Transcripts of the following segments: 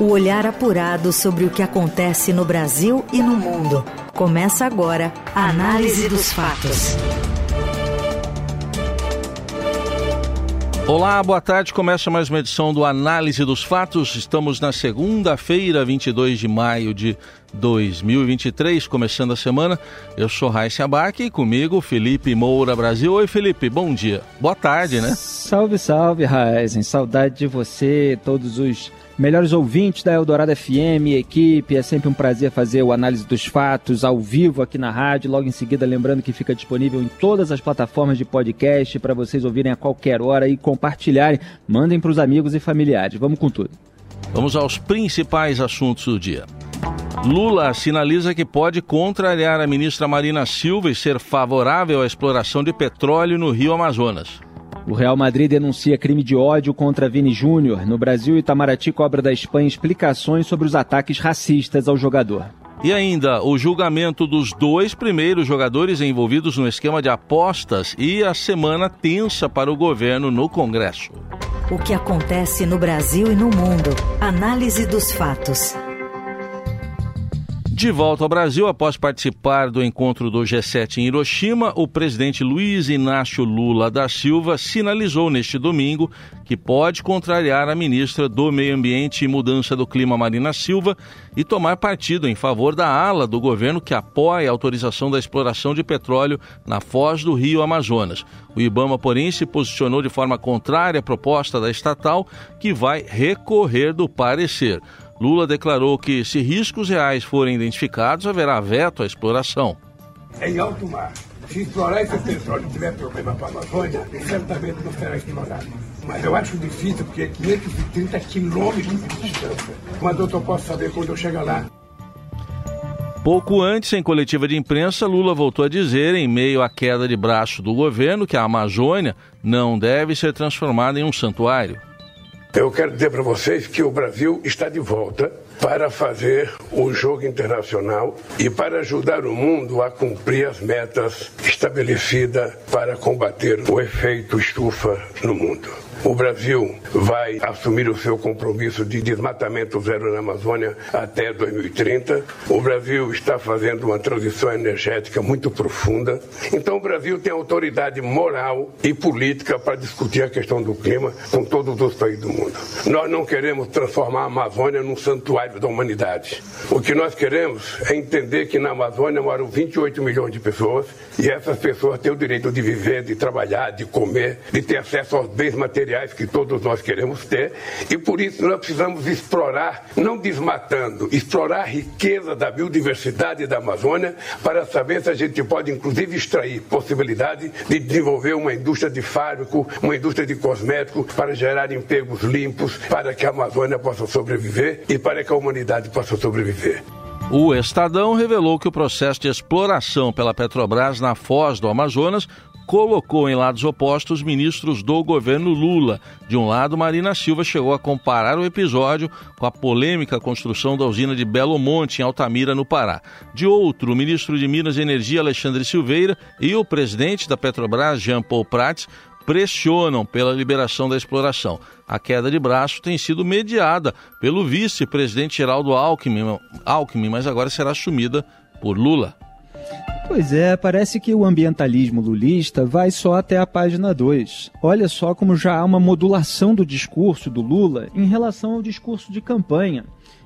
O olhar apurado sobre o que acontece no Brasil e no mundo. Começa agora a Análise dos Fatos. Olá, boa tarde. Começa mais uma edição do Análise dos Fatos. Estamos na segunda-feira, 22 de maio de 2023, começando a semana. Eu sou Raíssa Abac e comigo Felipe Moura Brasil. Oi, Felipe, bom dia. Boa tarde, né? Salve, salve, Raizen. Saudade de você, todos os melhores ouvintes da Eldorado FM, equipe. É sempre um prazer fazer o análise dos fatos ao vivo aqui na rádio. Logo em seguida, lembrando que fica disponível em todas as plataformas de podcast para vocês ouvirem a qualquer hora e compartilharem. Mandem para os amigos e familiares. Vamos com tudo. Vamos aos principais assuntos do dia. Lula sinaliza que pode contrariar a ministra Marina Silva e ser favorável à exploração de petróleo no Rio Amazonas. O Real Madrid denuncia crime de ódio contra Vini Júnior. No Brasil, Itamaraty cobra da Espanha explicações sobre os ataques racistas ao jogador. E ainda o julgamento dos dois primeiros jogadores envolvidos no esquema de apostas e a semana tensa para o governo no Congresso. O que acontece no Brasil e no mundo. Análise dos fatos. De volta ao Brasil, após participar do encontro do G7 em Hiroshima, o presidente Luiz Inácio Lula da Silva sinalizou neste domingo que pode contrariar a ministra do Meio Ambiente e Mudança do Clima, Marina Silva, e tomar partido em favor da ala do governo que apoia a autorização da exploração de petróleo na foz do rio Amazonas. O Ibama, porém, se posicionou de forma contrária à proposta da estatal, que vai recorrer do parecer. Lula declarou que, se riscos reais forem identificados, haverá veto à exploração. Em alto mar, se explorar esse petróleo tiver problema para a Amazônia, certamente não será explorado. Mas eu acho difícil, porque é 530 quilômetros de distância. Quando eu posso saber quando eu chegar lá. Pouco antes, em coletiva de imprensa, Lula voltou a dizer, em meio à queda de braço do governo, que a Amazônia não deve ser transformada em um santuário. Eu quero dizer para vocês que o Brasil está de volta para fazer o jogo internacional e para ajudar o mundo a cumprir as metas estabelecidas para combater o efeito estufa no mundo. O Brasil vai assumir o seu compromisso de desmatamento zero na Amazônia até 2030. O Brasil está fazendo uma transição energética muito profunda. Então, o Brasil tem autoridade moral e política para discutir a questão do clima com todos os países do mundo. Nós não queremos transformar a Amazônia num santuário da humanidade. O que nós queremos é entender que na Amazônia moram 28 milhões de pessoas e essas pessoas têm o direito de viver, de trabalhar, de comer, de ter acesso aos bens materiais materiais que todos nós queremos ter, e por isso nós precisamos explorar, não desmatando, explorar a riqueza da biodiversidade da Amazônia para saber se a gente pode, inclusive, extrair possibilidade de desenvolver uma indústria de fármaco, uma indústria de cosméticos para gerar empregos limpos, para que a Amazônia possa sobreviver e para que a humanidade possa sobreviver. O Estadão revelou que o processo de exploração pela Petrobras na foz do Amazonas colocou em lados opostos ministros do governo Lula. De um lado, Marina Silva chegou a comparar o episódio com a polêmica construção da usina de Belo Monte, em Altamira, no Pará. De outro, o ministro de Minas e Energia, Alexandre Silveira, e o presidente da Petrobras, Jean Paul Prats, pressionam pela liberação da exploração. A queda de braço tem sido mediada pelo vice-presidente Geraldo Alckmin, Alckmin, mas agora será assumida por Lula. Pois é, parece que o ambientalismo lulista vai só até a página 2. Olha só como já há uma modulação do discurso do Lula em relação ao discurso de campanha.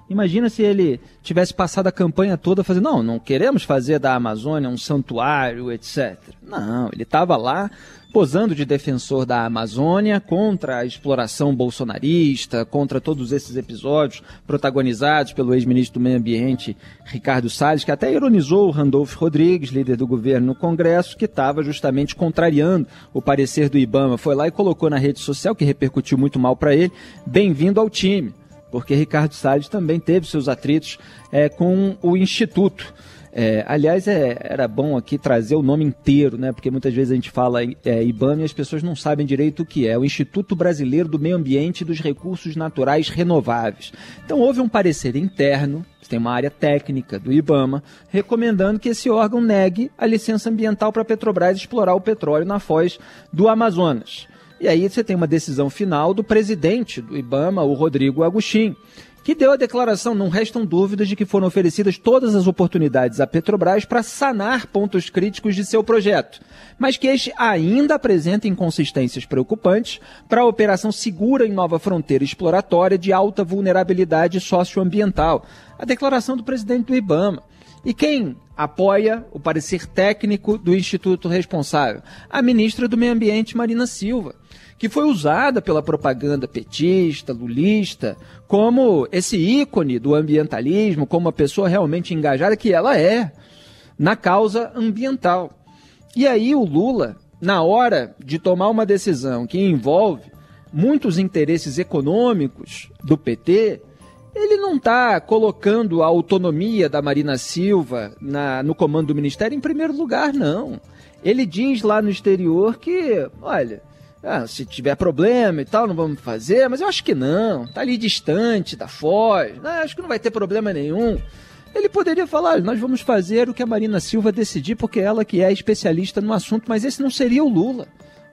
Imagina se ele tivesse passado a campanha toda fazendo, não, não queremos fazer da Amazônia um santuário, etc. Não, ele estava lá posando de defensor da Amazônia contra a exploração bolsonarista, contra todos esses episódios protagonizados pelo ex-ministro do Meio Ambiente, Ricardo Salles, que até ironizou o Randolph Rodrigues, líder do governo no Congresso, que estava justamente contrariando o parecer do Ibama. Foi lá e colocou na rede social, que repercutiu muito mal para ele, bem-vindo ao time, porque Ricardo Salles também teve seus atritos é, com o Instituto. É, aliás, é, era bom aqui trazer o nome inteiro, né? Porque muitas vezes a gente fala é, IBAMA e as pessoas não sabem direito o que é. O Instituto Brasileiro do Meio Ambiente e dos Recursos Naturais Renováveis. Então houve um parecer interno, tem uma área técnica do IBAMA, recomendando que esse órgão negue a licença ambiental para a Petrobras explorar o petróleo na foz do Amazonas. E aí você tem uma decisão final do presidente do IBAMA, o Rodrigo Agostinho que deu a declaração. Não restam dúvidas de que foram oferecidas todas as oportunidades à Petrobras para sanar pontos críticos de seu projeto, mas que este ainda apresenta inconsistências preocupantes para a operação segura em nova fronteira exploratória de alta vulnerabilidade socioambiental. A declaração do presidente do IBAMA. E quem apoia o parecer técnico do instituto responsável? A ministra do Meio Ambiente, Marina Silva que foi usada pela propaganda petista, lulista, como esse ícone do ambientalismo, como uma pessoa realmente engajada que ela é na causa ambiental. E aí o Lula, na hora de tomar uma decisão que envolve muitos interesses econômicos do PT, ele não está colocando a autonomia da Marina Silva na, no comando do ministério em primeiro lugar, não. Ele diz lá no exterior que, olha, ah, se tiver problema e tal, não vamos fazer, mas eu acho que não. Tá ali distante da Foz, né? acho que não vai ter problema nenhum. Ele poderia falar, nós vamos fazer o que a Marina Silva decidir, porque é ela que é especialista no assunto, mas esse não seria o Lula,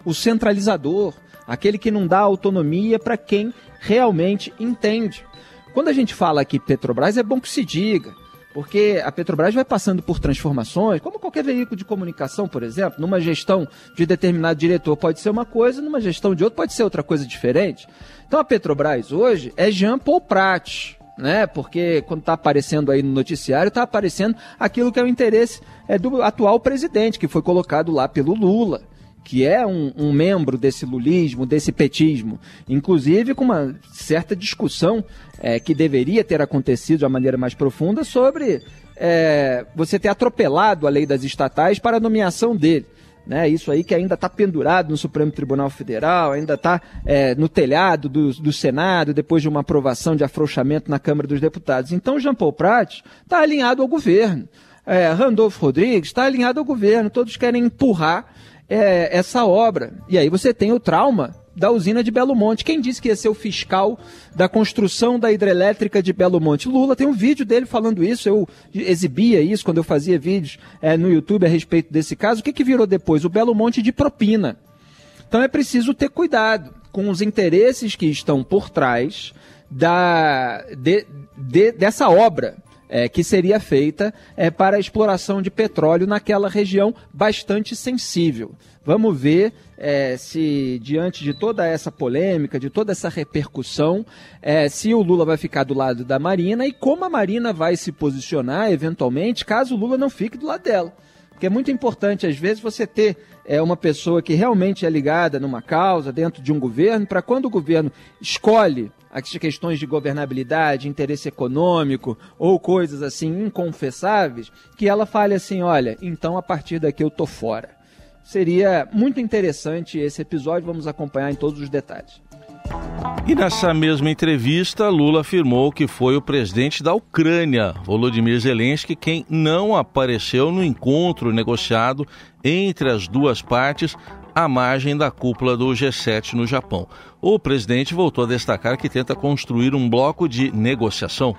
o centralizador, aquele que não dá autonomia para quem realmente entende. Quando a gente fala aqui Petrobras, é bom que se diga. Porque a Petrobras vai passando por transformações, como qualquer veículo de comunicação, por exemplo, numa gestão de determinado diretor pode ser uma coisa, numa gestão de outro pode ser outra coisa diferente. Então a Petrobras hoje é Jean Paul Prat, né? Porque quando está aparecendo aí no noticiário, está aparecendo aquilo que é o interesse é, do atual presidente, que foi colocado lá pelo Lula que é um, um, membro desse lulismo, desse petismo, inclusive com uma certa discussão é, que deveria ter acontecido de uma maneira mais profunda sobre é, você ter atropelado a lei das estatais para a nomeação dele. Né, isso aí que ainda está pendurado no Supremo Tribunal Federal, ainda está é, no telhado do, do, Senado, depois de uma aprovação de afrouxamento na Câmara dos Deputados. Então, Jean Paul Prat está alinhado ao governo. É, Randolfo Rodrigues está alinhado ao governo. Todos querem empurrar é, essa obra. E aí você tem o trauma da usina de Belo Monte. Quem disse que ia ser o fiscal da construção da hidrelétrica de Belo Monte? Lula tem um vídeo dele falando isso. Eu exibia isso quando eu fazia vídeos é, no YouTube a respeito desse caso. O que, que virou depois? O Belo Monte de propina. Então é preciso ter cuidado com os interesses que estão por trás da, de, de, dessa obra é, que seria feita é, para a exploração de petróleo naquela região bastante sensível. Vamos ver é, se, diante de toda essa polêmica, de toda essa repercussão, é, se o Lula vai ficar do lado da Marina e como a Marina vai se posicionar, eventualmente, caso o Lula não fique do lado dela. Porque é muito importante, às vezes, você ter é, uma pessoa que realmente é ligada numa causa, dentro de um governo, para quando o governo escolhe as questões de governabilidade, interesse econômico ou coisas assim inconfessáveis, que ela fale assim: olha, então a partir daqui eu tô fora. Seria muito interessante esse episódio, vamos acompanhar em todos os detalhes. E nessa mesma entrevista, Lula afirmou que foi o presidente da Ucrânia, Volodymyr Zelensky, quem não apareceu no encontro negociado entre as duas partes à margem da cúpula do G7 no Japão. O presidente voltou a destacar que tenta construir um bloco de negociação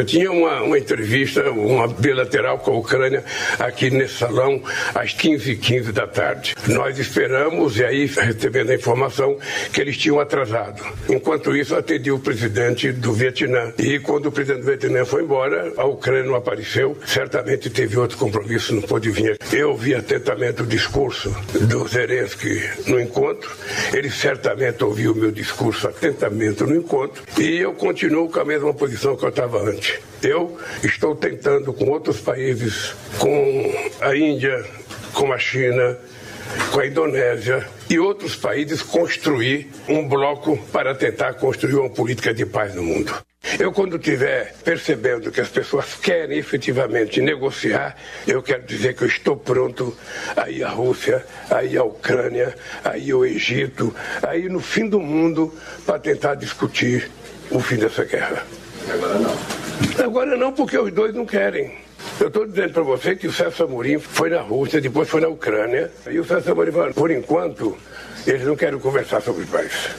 eu tinha uma, uma entrevista, uma bilateral com a Ucrânia aqui nesse salão às 15h15 15 da tarde. Nós esperamos, e aí recebendo a informação que eles tinham atrasado. Enquanto isso, atendi o presidente do Vietnã. E quando o presidente do Vietnã foi embora, a Ucrânia não apareceu. Certamente teve outro compromisso, não pôde vir. Eu vi atentamente o discurso do Zelensky no encontro. Ele certamente ouviu o meu discurso atentamente no encontro. E eu continuo com a mesma posição que eu estava antes. Eu estou tentando com outros países, com a Índia, com a China, com a Indonésia e outros países, construir um bloco para tentar construir uma política de paz no mundo. Eu, quando estiver percebendo que as pessoas querem efetivamente negociar, eu quero dizer que eu estou pronto a ir à Rússia, a ir à Ucrânia, a ir ao Egito, a ir no fim do mundo para tentar discutir o fim dessa guerra. Agora não. Agora não, porque os dois não querem. Eu estou dizendo para você que o César Amorim foi na Rússia, depois foi na Ucrânia, e o César Amorim falou, por enquanto, eles não querem conversar sobre paz.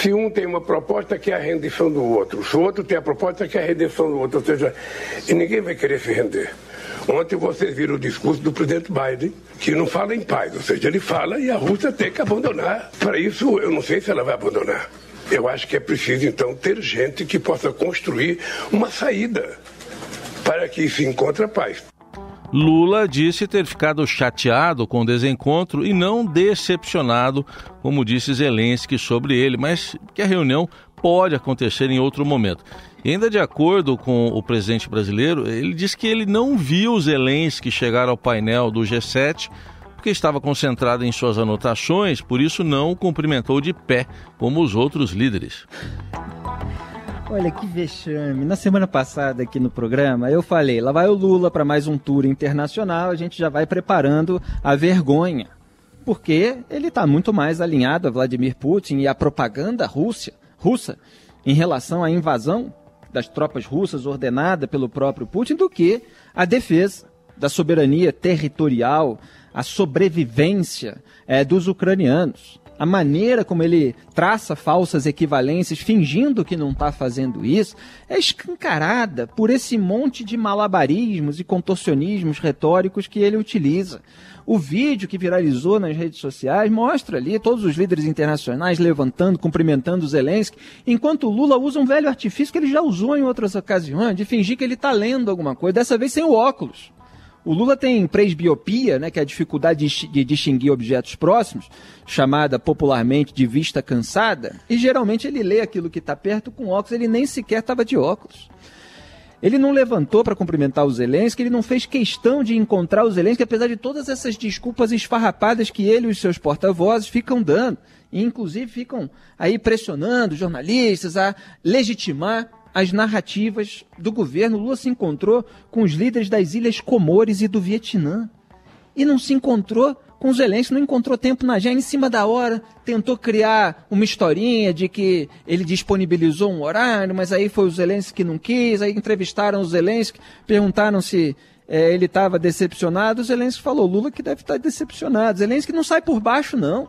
Se um tem uma proposta que é a rendição do outro, se o outro tem a proposta que é a redenção do outro, ou seja, e ninguém vai querer se render. Ontem vocês viram o discurso do presidente Biden, que não fala em paz, ou seja, ele fala e a Rússia tem que abandonar. Para isso, eu não sei se ela vai abandonar. Eu acho que é preciso, então, ter gente que possa construir uma saída para que se encontre a paz. Lula disse ter ficado chateado com o desencontro e não decepcionado, como disse Zelensky sobre ele, mas que a reunião pode acontecer em outro momento. E ainda de acordo com o presidente brasileiro, ele disse que ele não viu Zelensky chegar ao painel do G7 porque estava concentrado em suas anotações, por isso não o cumprimentou de pé, como os outros líderes. Olha que vexame. Na semana passada aqui no programa, eu falei: lá vai o Lula para mais um tour internacional, a gente já vai preparando a vergonha. Porque ele está muito mais alinhado a Vladimir Putin e a propaganda russa, russa em relação à invasão das tropas russas ordenada pelo próprio Putin do que a defesa da soberania territorial, a sobrevivência é, dos ucranianos. A maneira como ele traça falsas equivalências, fingindo que não está fazendo isso, é escancarada por esse monte de malabarismos e contorcionismos retóricos que ele utiliza. O vídeo que viralizou nas redes sociais mostra ali todos os líderes internacionais levantando, cumprimentando Zelensky, enquanto Lula usa um velho artifício que ele já usou em outras ocasiões, de fingir que ele está lendo alguma coisa, dessa vez sem o óculos. O Lula tem presbiopia, né, que é a dificuldade de distinguir objetos próximos, chamada popularmente de vista cansada, e geralmente ele lê aquilo que está perto com óculos, ele nem sequer estava de óculos. Ele não levantou para cumprimentar o Zelensky, ele não fez questão de encontrar o Zelensky, apesar de todas essas desculpas esfarrapadas que ele e os seus porta-vozes ficam dando. E, inclusive, ficam aí pressionando jornalistas a legitimar as narrativas do governo. Lula se encontrou com os líderes das Ilhas Comores e do Vietnã. E não se encontrou com Zelensky, não encontrou tempo na já em cima da hora, tentou criar uma historinha de que ele disponibilizou um horário, mas aí foi o Zelensky que não quis, aí entrevistaram o Zelensky, perguntaram se é, ele estava decepcionado, o Zelensky falou, Lula que deve estar decepcionado. Zelensky não sai por baixo, não.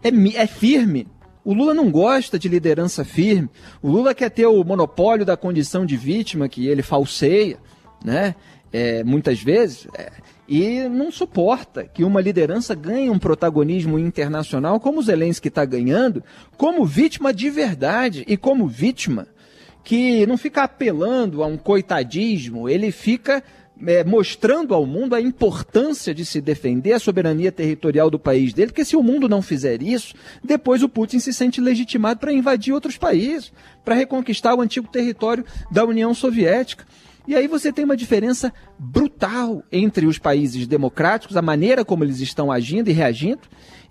É, é firme, o Lula não gosta de liderança firme. O Lula quer ter o monopólio da condição de vítima que ele falseia, né? É, muitas vezes, é, e não suporta que uma liderança ganhe um protagonismo internacional como o Zelensky está ganhando, como vítima de verdade e como vítima que não fica apelando a um coitadismo, ele fica é, mostrando ao mundo a importância de se defender a soberania territorial do país dele, porque se o mundo não fizer isso, depois o Putin se sente legitimado para invadir outros países, para reconquistar o antigo território da União Soviética. E aí você tem uma diferença brutal entre os países democráticos, a maneira como eles estão agindo e reagindo,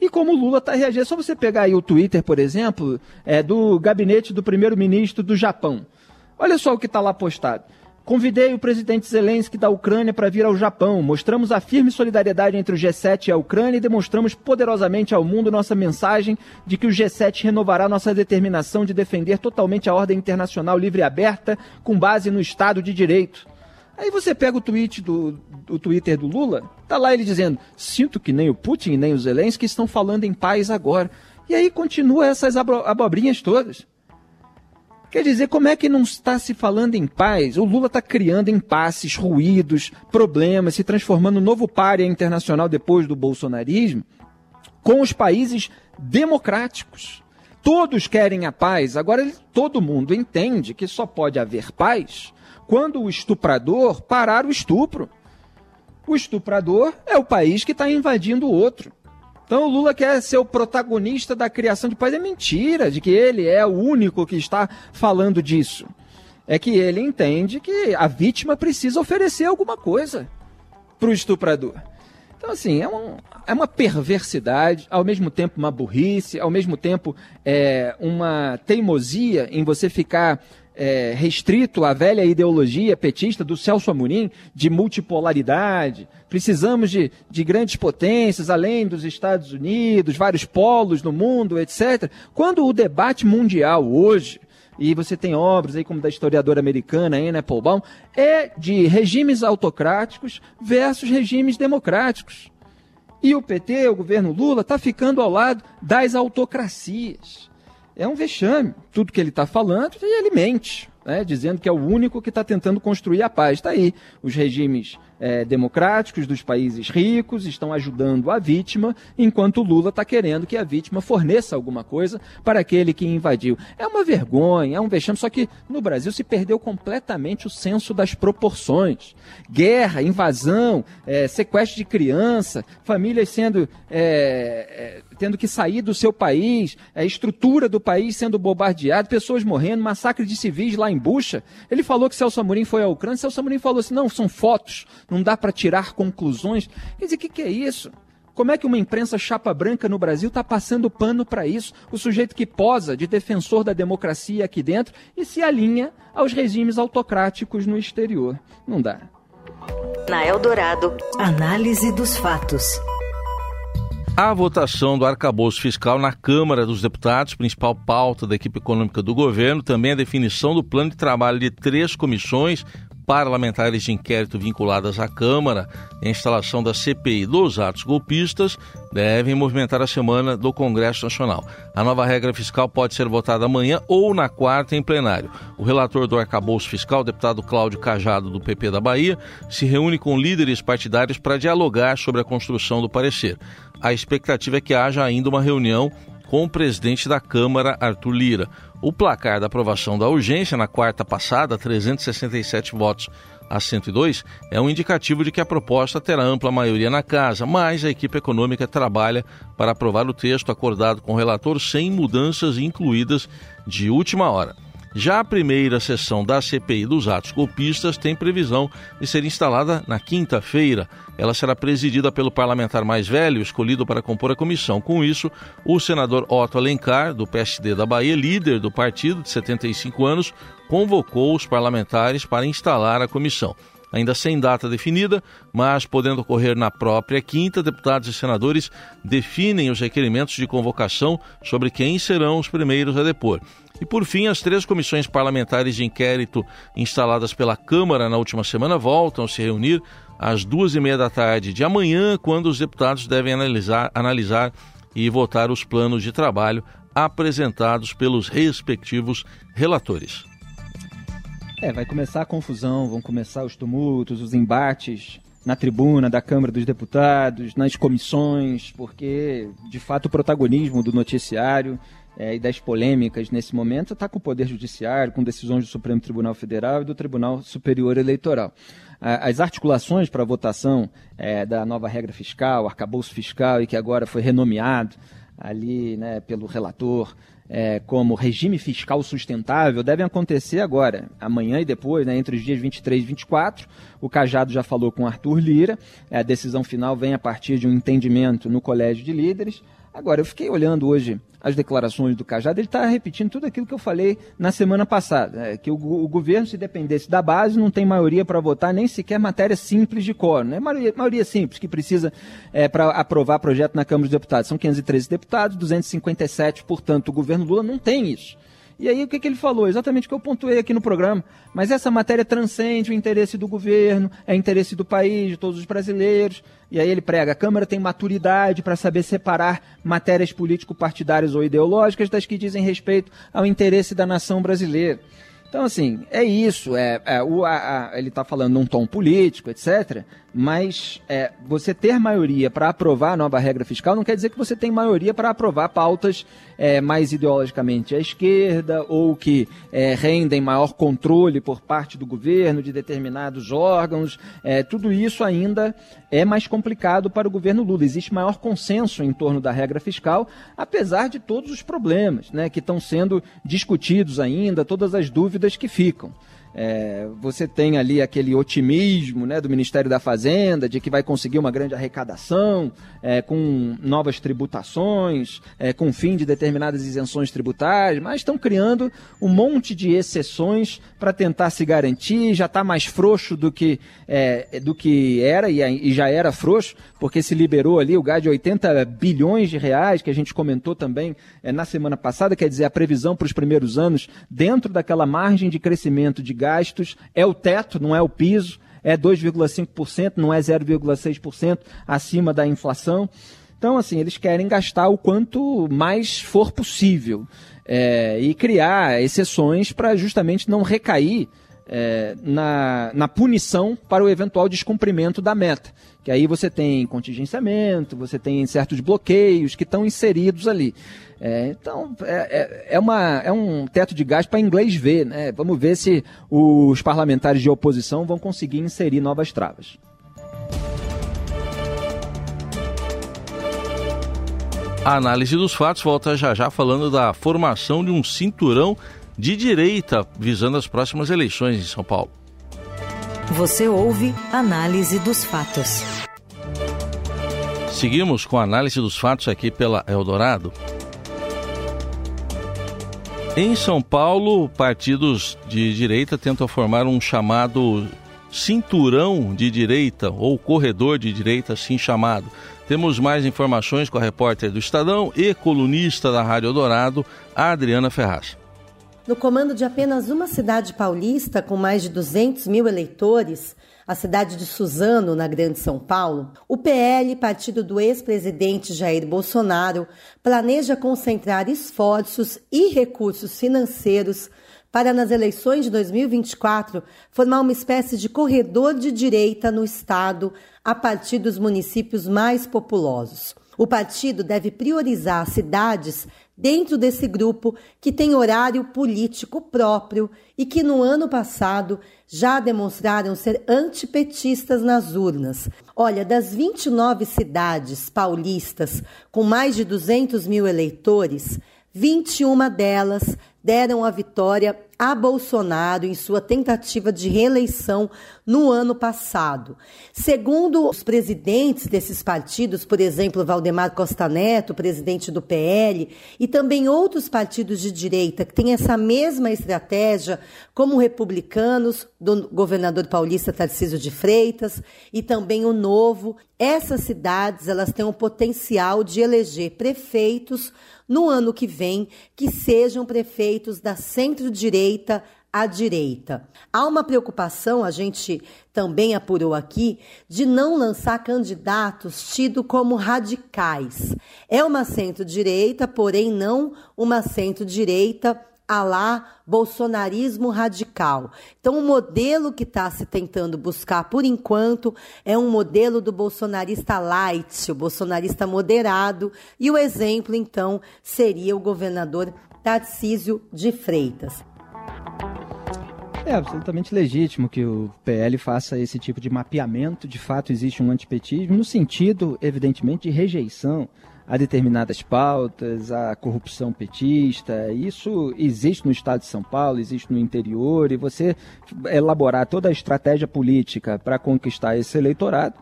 e como o Lula está reagindo. É só você pegar aí o Twitter, por exemplo, é, do gabinete do primeiro-ministro do Japão. Olha só o que está lá postado. Convidei o presidente Zelensky da Ucrânia para vir ao Japão. Mostramos a firme solidariedade entre o G7 e a Ucrânia e demonstramos poderosamente ao mundo nossa mensagem de que o G7 renovará nossa determinação de defender totalmente a ordem internacional livre e aberta com base no Estado de Direito. Aí você pega o tweet do Twitter do Lula, tá lá ele dizendo: "Sinto que nem o Putin nem o Zelensky estão falando em paz agora". E aí continua essas abobrinhas todas. Quer dizer, como é que não está se falando em paz? O Lula está criando impasses, ruídos, problemas, se transformando no novo párea internacional depois do bolsonarismo, com os países democráticos. Todos querem a paz. Agora, todo mundo entende que só pode haver paz quando o estuprador parar o estupro. O estuprador é o país que está invadindo o outro. Então o Lula quer ser o protagonista da criação de paz. É mentira de que ele é o único que está falando disso. É que ele entende que a vítima precisa oferecer alguma coisa para o estuprador. Então, assim, é, um, é uma perversidade, ao mesmo tempo uma burrice, ao mesmo tempo é, uma teimosia em você ficar é, restrito à velha ideologia petista do Celso Amorim de multipolaridade. Precisamos de, de grandes potências, além dos Estados Unidos, vários polos no mundo, etc. Quando o debate mundial hoje, e você tem obras aí como da historiadora americana Anne Applebaum, é de regimes autocráticos versus regimes democráticos. E o PT, o governo Lula, está ficando ao lado das autocracias é um vexame tudo que ele está falando e ele mente. né, dizendo que é o único que está tentando construir a paz. Está aí os regimes é, democráticos dos países ricos estão ajudando a vítima, enquanto Lula está querendo que a vítima forneça alguma coisa para aquele que invadiu. É uma vergonha, é um vexame, só que no Brasil se perdeu completamente o senso das proporções. Guerra, invasão, é, sequestro de criança, famílias sendo é, é tendo que sair do seu país, a estrutura do país sendo bombardeada, pessoas morrendo, massacre de civis lá em Bucha. Ele falou que Celso Amorim foi à Ucrânia, Celso Amorim falou assim, não, são fotos, não dá para tirar conclusões. Quer dizer, o que, que é isso? Como é que uma imprensa chapa branca no Brasil está passando pano para isso? O sujeito que posa de defensor da democracia aqui dentro e se alinha aos regimes autocráticos no exterior. Não dá. Na Eldorado, análise dos fatos. A votação do arcabouço fiscal na Câmara dos Deputados, principal pauta da equipe econômica do governo, também a definição do plano de trabalho de três comissões parlamentares de inquérito vinculadas à Câmara e a instalação da CPI dos atos golpistas devem movimentar a semana do Congresso Nacional. A nova regra fiscal pode ser votada amanhã ou na quarta em plenário. O relator do arcabouço fiscal, deputado Cláudio Cajado, do PP da Bahia, se reúne com líderes partidários para dialogar sobre a construção do parecer. A expectativa é que haja ainda uma reunião com o presidente da Câmara, Arthur Lira. O placar da aprovação da urgência na quarta passada, 367 votos a 102, é um indicativo de que a proposta terá ampla maioria na casa, mas a equipe econômica trabalha para aprovar o texto acordado com o relator sem mudanças incluídas de última hora. Já a primeira sessão da CPI dos atos golpistas tem previsão de ser instalada na quinta-feira. Ela será presidida pelo parlamentar mais velho, escolhido para compor a comissão. Com isso, o senador Otto Alencar, do PSD da Bahia, líder do partido de 75 anos, convocou os parlamentares para instalar a comissão ainda sem data definida, mas podendo ocorrer na própria quinta, deputados e senadores definem os requerimentos de convocação sobre quem serão os primeiros a depor. E por fim, as três comissões parlamentares de inquérito instaladas pela Câmara na última semana voltam a se reunir às duas e meia da tarde de amanhã, quando os deputados devem analisar, analisar e votar os planos de trabalho apresentados pelos respectivos relatores. É, vai começar a confusão, vão começar os tumultos, os embates na tribuna da Câmara dos Deputados, nas comissões, porque de fato o protagonismo do noticiário é, e das polêmicas nesse momento está com o Poder Judiciário, com decisões do Supremo Tribunal Federal e do Tribunal Superior Eleitoral. As articulações para a votação é, da nova regra fiscal, arcabouço fiscal, e que agora foi renomeado ali né, pelo relator é, como regime fiscal sustentável devem acontecer agora, amanhã e depois, né, entre os dias 23 e 24. O Cajado já falou com Arthur Lira, a decisão final vem a partir de um entendimento no Colégio de Líderes. Agora, eu fiquei olhando hoje as declarações do Cajado, ele está repetindo tudo aquilo que eu falei na semana passada, é, que o, o, governo, se dependesse da base, não tem maioria para votar nem sequer matéria simples de quórum. Né? Maioria, maioria simples que precisa é, para aprovar projeto na Câmara dos Deputados. São 513 deputados, 257, portanto, o governo Lula não tem isso. E aí o que, que ele falou? Exatamente o que eu pontuei aqui no programa. Mas essa matéria transcende o interesse do governo, é interesse do país, de todos os brasileiros. E aí ele prega: a Câmara tem maturidade para saber separar matérias político-partidárias ou ideológicas das que dizem respeito ao interesse da nação brasileira. Então, assim, é isso. É, é o, a, a, ele está falando num tom político, etc. Mas é, você ter maioria para aprovar a nova regra fiscal não quer dizer que você tem maioria para aprovar pautas é, mais ideologicamente à esquerda ou que é, rendem maior controle por parte do governo de determinados órgãos. É, tudo isso ainda é mais complicado para o governo Lula. Existe maior consenso em torno da regra fiscal, apesar de todos os problemas né, que estão sendo discutidos ainda, todas as dúvidas que ficam. É, você tem ali aquele otimismo né, do Ministério da Fazenda de que vai conseguir uma grande arrecadação é, com novas tributações, é, com fim de determinadas isenções tributárias, mas estão criando um monte de exceções para tentar se garantir. Já está mais frouxo do que, é, do que era e, e, já era frouxo, porque se liberou ali o gás de 80 bilhões de reais, que a gente comentou também é, na semana passada, quer dizer, a previsão para os primeiros anos, dentro daquela margem de crescimento de gastos, é o teto, não é o piso, é 2,5%, não é 0,6% acima da inflação. Então, assim, eles querem gastar o quanto mais for possível. é, e criar exceções para justamente não recair é, na, na punição para o eventual descumprimento da meta. Que aí você tem contingenciamento, você tem certos bloqueios que estão inseridos ali. É, então, é, é, é, uma, é um teto de gás para inglês ver. Né? Vamos ver se os parlamentares de oposição vão conseguir inserir novas travas. A análise dos fatos volta já já falando da formação de um cinturão de direita visando as próximas eleições em São Paulo. Você ouve Análise dos Fatos. Seguimos com a análise dos fatos aqui pela Eldorado. Em São Paulo, partidos de direita tentam formar um chamado cinturão de direita ou corredor de direita, assim chamado. Temos mais informações com a repórter do Estadão e colunista da Rádio Eldorado, Adriana Ferraz. No comando de apenas uma cidade paulista com mais de 200 mil eleitores, a cidade de Suzano, na Grande São Paulo, o PL, partido do ex-presidente Jair Bolsonaro, planeja concentrar esforços e recursos financeiros para, nas eleições de 2024, formar uma espécie de corredor de direita no estado a partir dos municípios mais populosos. O partido deve priorizar cidades dentro desse grupo que tem horário político próprio e que no ano passado já demonstraram ser antipetistas nas urnas. Olha, das 29 cidades paulistas com mais de 200 mil eleitores, 21 delas deram a vitória a Bolsonaro em sua tentativa de reeleição no ano passado. Segundo os presidentes desses partidos, por exemplo, Valdemar Costa Neto, presidente do PL, e também outros partidos de direita que têm essa mesma estratégia, como republicanos, do governador paulista Tarcísio de Freitas, e também o Novo, essas cidades elas têm o potencial de eleger prefeitos no ano que vem que sejam prefeitos da centro-direita à direita. Há uma preocupação, a gente também apurou aqui, de não lançar candidatos tidos como radicais. É uma centro-direita, porém não uma centro-direita a lá bolsonarismo radical. Então, o modelo que está se tentando buscar por enquanto é um modelo do bolsonarista light, o bolsonarista moderado, e o exemplo, então, seria o governador Tarcísio de Freitas. É absolutamente legítimo que o PL faça esse tipo de mapeamento. De fato, existe um antipetismo, no sentido, evidentemente, de rejeição a determinadas pautas, a corrupção petista. Isso existe no estado de São Paulo, existe no interior, e você elaborar toda a estratégia política para conquistar esse eleitorado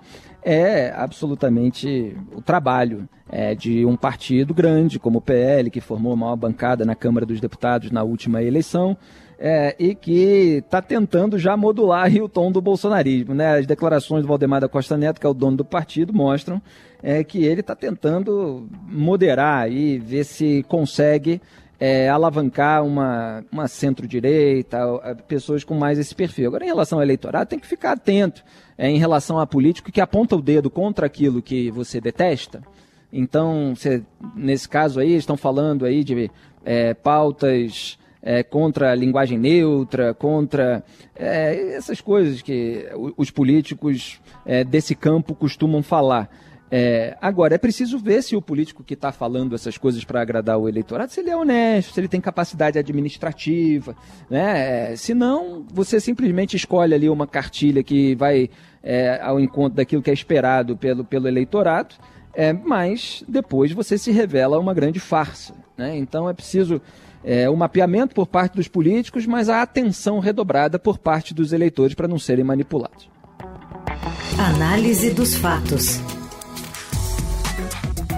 é absolutamente o trabalho é, de um partido grande como o PL, que formou a maior bancada na Câmara dos Deputados na última eleição. É, e que está tentando já modular o tom do bolsonarismo. Né? As declarações do Valdemar da Costa Neto, que é o dono do partido, mostram é, que ele está tentando moderar e ver se consegue é, alavancar uma, uma centro-direita, pessoas com mais esse perfil. Agora, em relação ao eleitorado, tem que ficar atento é, em relação a político que aponta o dedo contra aquilo que você detesta. Então, você, nesse caso aí, estão falando aí de é, pautas é, contra a linguagem neutra, contra é, essas coisas que os políticos é, desse campo costumam falar. É, agora, é preciso ver se o político que está falando essas coisas para agradar o eleitorado, se ele é honesto, se ele tem capacidade administrativa, né? É, se não, você simplesmente escolhe ali uma cartilha que vai é, ao encontro daquilo que é esperado pelo, pelo eleitorado, mas depois você se revela uma grande farsa. Né? Então é preciso é, o mapeamento por parte dos políticos, mas a atenção redobrada por parte dos eleitores para não serem manipulados. Análise dos fatos.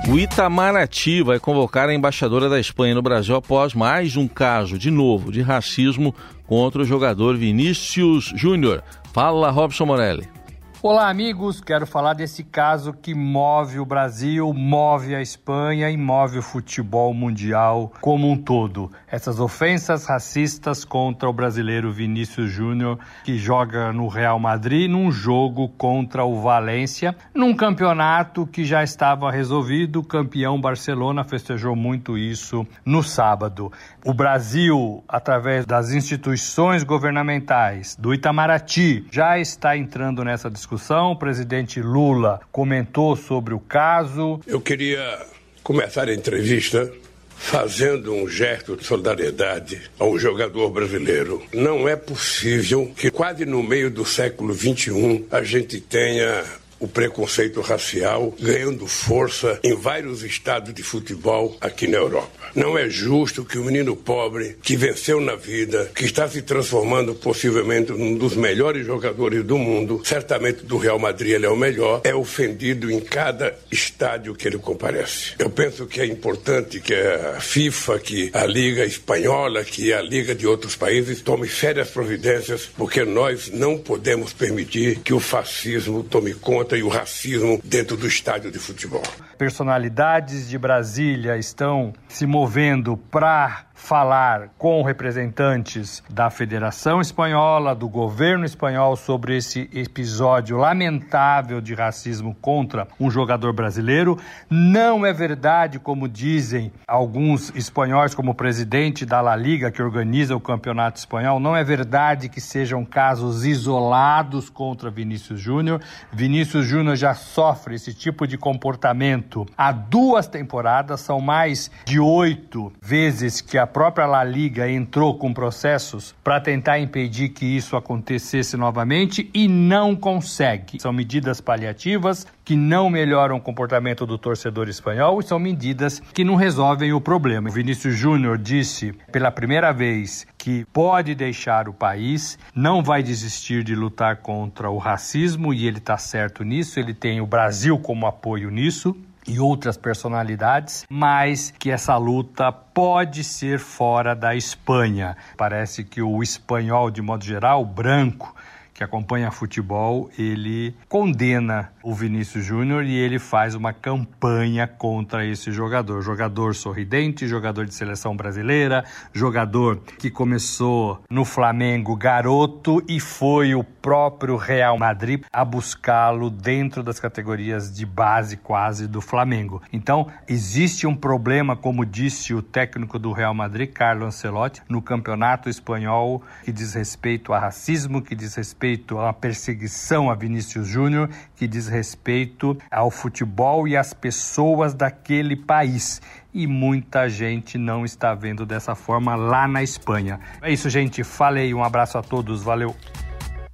O Itamaraty vai convocar a embaixadora da Espanha no Brasil após mais um caso, de novo, de racismo contra o jogador Vinícius Júnior. Fala, Robson Morelli. Olá, amigos. Quero falar desse caso que move o Brasil, move a Espanha e move o futebol mundial como um todo. Essas ofensas racistas contra o brasileiro Vinícius Júnior, que joga no Real Madrid num jogo contra o Valência, num campeonato que já estava resolvido. O campeão Barcelona festejou muito isso no sábado. O Brasil, através das instituições governamentais, do Itamaraty, já está entrando nessa discussão discussão. O presidente Lula comentou sobre o caso. Eu queria começar a entrevista fazendo um gesto de solidariedade ao jogador brasileiro. Não é possível que quase no meio do século XXI a gente tenha o preconceito racial ganhando força em vários estados de futebol aqui na Europa. Não é justo que o menino pobre que venceu na vida, que está se transformando possivelmente num dos melhores jogadores do mundo, certamente do Real Madrid ele é o melhor, é ofendido em cada estádio que ele comparece. Eu penso que é importante que a FIFA, que a Liga Espanhola, que a Liga de outros países tome sérias providências, porque nós não podemos permitir que o fascismo tome conta e o racismo dentro do estádio de futebol. Personalidades de Brasília estão se movendo para falar com representantes da Federação Espanhola, do governo espanhol sobre esse episódio lamentável de racismo contra um jogador brasileiro. Não é verdade, como dizem alguns espanhóis, como o presidente da La Liga, que organiza o campeonato espanhol, não é verdade que sejam casos isolados contra Vinícius Júnior. Vinícius Júnior já sofre esse tipo de comportamento há duas temporadas, são mais de oito vezes que a própria La Liga entrou com processos para tentar impedir que isso acontecesse novamente e não consegue. São medidas paliativas que não melhoram o comportamento do torcedor espanhol e são medidas que não resolvem o problema. O Vinícius Júnior disse pela primeira vez que pode deixar o país, não vai desistir de lutar contra o racismo e ele está certo nisso, ele tem o Brasil como apoio nisso e outras personalidades, mas que essa luta pode ser fora da Espanha. Parece que o espanhol, de modo geral, branco, que acompanha futebol, ele condena o Vinícius Júnior e ele faz uma campanha contra esse jogador. Jogador sorridente, jogador de seleção brasileira, jogador que começou no Flamengo garoto e foi o próprio Real Madrid a buscá-lo dentro das categorias de base quase do Flamengo. Então, existe um problema, como disse o técnico do Real Madrid, Carlo Ancelotti, no campeonato espanhol que diz respeito a racismo, que diz respeito respeito à perseguição a Vinícius Júnior, que diz respeito ao futebol e às pessoas daquele país. E muita gente não está vendo dessa forma lá na Espanha. É isso, gente. Falei. Um abraço a todos. Valeu.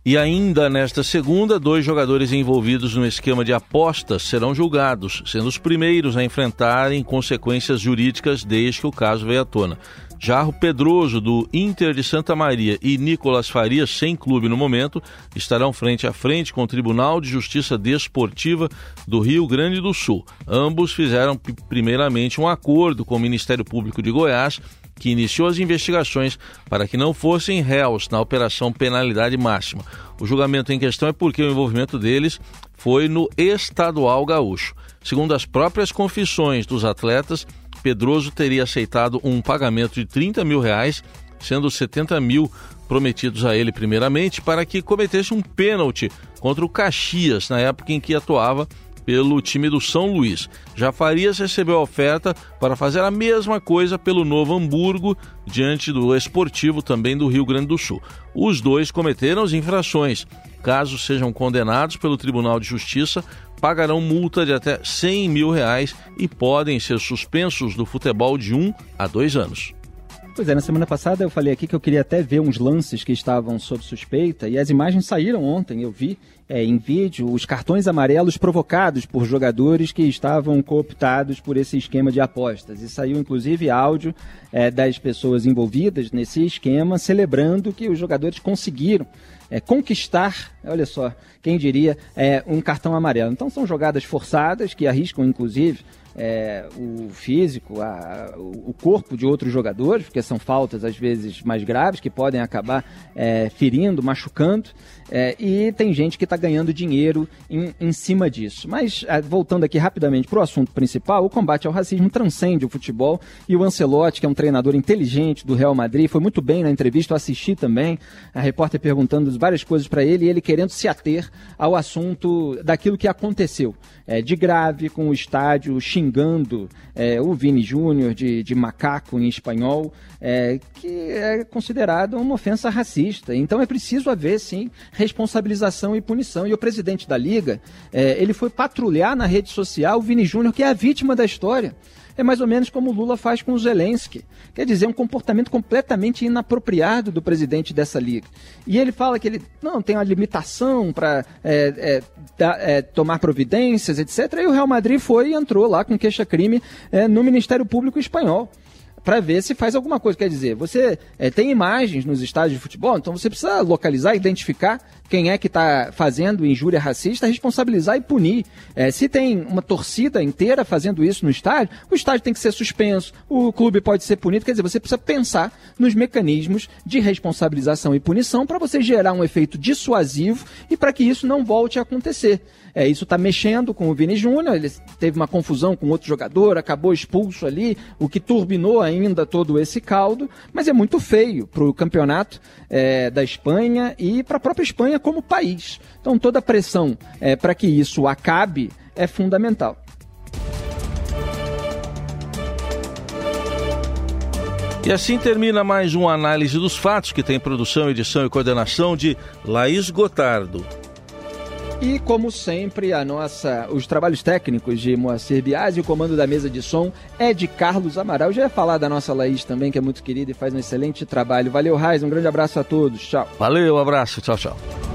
E ainda nesta segunda, dois jogadores envolvidos no esquema de apostas serão julgados, sendo os primeiros a enfrentarem consequências jurídicas desde que o caso veio à tona. Jarro Pedroso, do Inter de Santa Maria, e Nicolas Farias, sem clube no momento, estarão frente a frente com o Tribunal de Justiça Desportiva do Rio Grande do Sul. Ambos fizeram, primeiramente, um acordo com o Ministério Público de Goiás, que iniciou as investigações para que não fossem réus na Operação Penalidade Máxima. O julgamento em questão é porque o envolvimento deles foi no Estadual Gaúcho. Segundo as próprias confissões dos atletas, Pedroso teria aceitado um pagamento de 30 mil reais, sendo 70 mil prometidos a ele primeiramente, para que cometesse um pênalti contra o Caxias, na época em que atuava pelo time do São Luís. Já Farias recebeu a oferta para fazer a mesma coisa pelo Novo Hamburgo, diante do Esportivo também do Rio Grande do Sul. Os dois cometeram as infrações. Caso sejam condenados pelo Tribunal de Justiça, pagarão multa de até 100 mil reais e podem ser suspensos do futebol de um a dois anos. Pois é, na semana passada eu falei aqui que eu queria até ver uns lances que estavam sob suspeita e as imagens saíram ontem, eu vi é, em vídeo os cartões amarelos provocados por jogadores que estavam cooptados por esse esquema de apostas. E saiu inclusive áudio é, das pessoas envolvidas nesse esquema celebrando que os jogadores conseguiram é, conquistar, olha só, quem diria, é, um cartão amarelo. Então são jogadas forçadas que arriscam inclusive é, o físico, a, o corpo de outros jogadores, porque são faltas às vezes mais graves que podem acabar é, ferindo, machucando. É, e tem gente que está ganhando dinheiro em, em, cima disso. Mas, é, voltando aqui rapidamente para o assunto principal, o combate ao racismo transcende o futebol e o Ancelotti, que é um treinador inteligente do Real Madrid, foi muito bem na entrevista, eu assisti também, a repórter perguntando várias coisas para ele e ele querendo se ater ao assunto daquilo que aconteceu. É, de grave, com o estádio xingando é, o Vini Júnior de, de macaco em espanhol, é, que é considerado uma ofensa racista. Então é preciso haver, sim, responsabilização e punição. E o presidente da Liga, é, ele foi patrulhar na rede social o Vini Júnior, que é a vítima da história. É mais ou menos como o Lula faz com o Zelensky. Quer dizer, um comportamento completamente inapropriado do presidente dessa liga. E ele fala que ele não tem uma limitação para é, é, é, tomar providências, etc. E o Real Madrid foi e entrou lá com queixa-crime é, no Ministério Público Espanhol para ver se faz alguma coisa. Quer dizer, você é, tem imagens nos estádios de futebol, então você precisa localizar, identificar quem é que está fazendo injúria racista, responsabilizar e punir. É, se tem uma torcida inteira fazendo isso no estádio, o estádio tem que ser suspenso, o clube pode ser punido. Quer dizer, você precisa pensar nos mecanismos de responsabilização e punição para você gerar um efeito dissuasivo e para que isso não volte a acontecer. É, isso está mexendo com o Vini Júnior, ele teve uma confusão com outro jogador, acabou expulso ali, o que turbinou ainda todo esse caldo, mas é muito feio para o campeonato é, da Espanha e para a própria Espanha como país. Então toda a pressão é, para que isso acabe é fundamental. E assim termina mais uma análise dos fatos que tem produção, edição e coordenação de Laís Gotardo. E como sempre, a nossa, os trabalhos técnicos de Moacir Biasi e o comando da mesa de som é de Carlos Amaral. Já ia falar da nossa Laís também, que é muito querida e faz um excelente trabalho. Valeu, Raiz, um grande abraço a todos. Tchau. Valeu, um abraço. Tchau, tchau.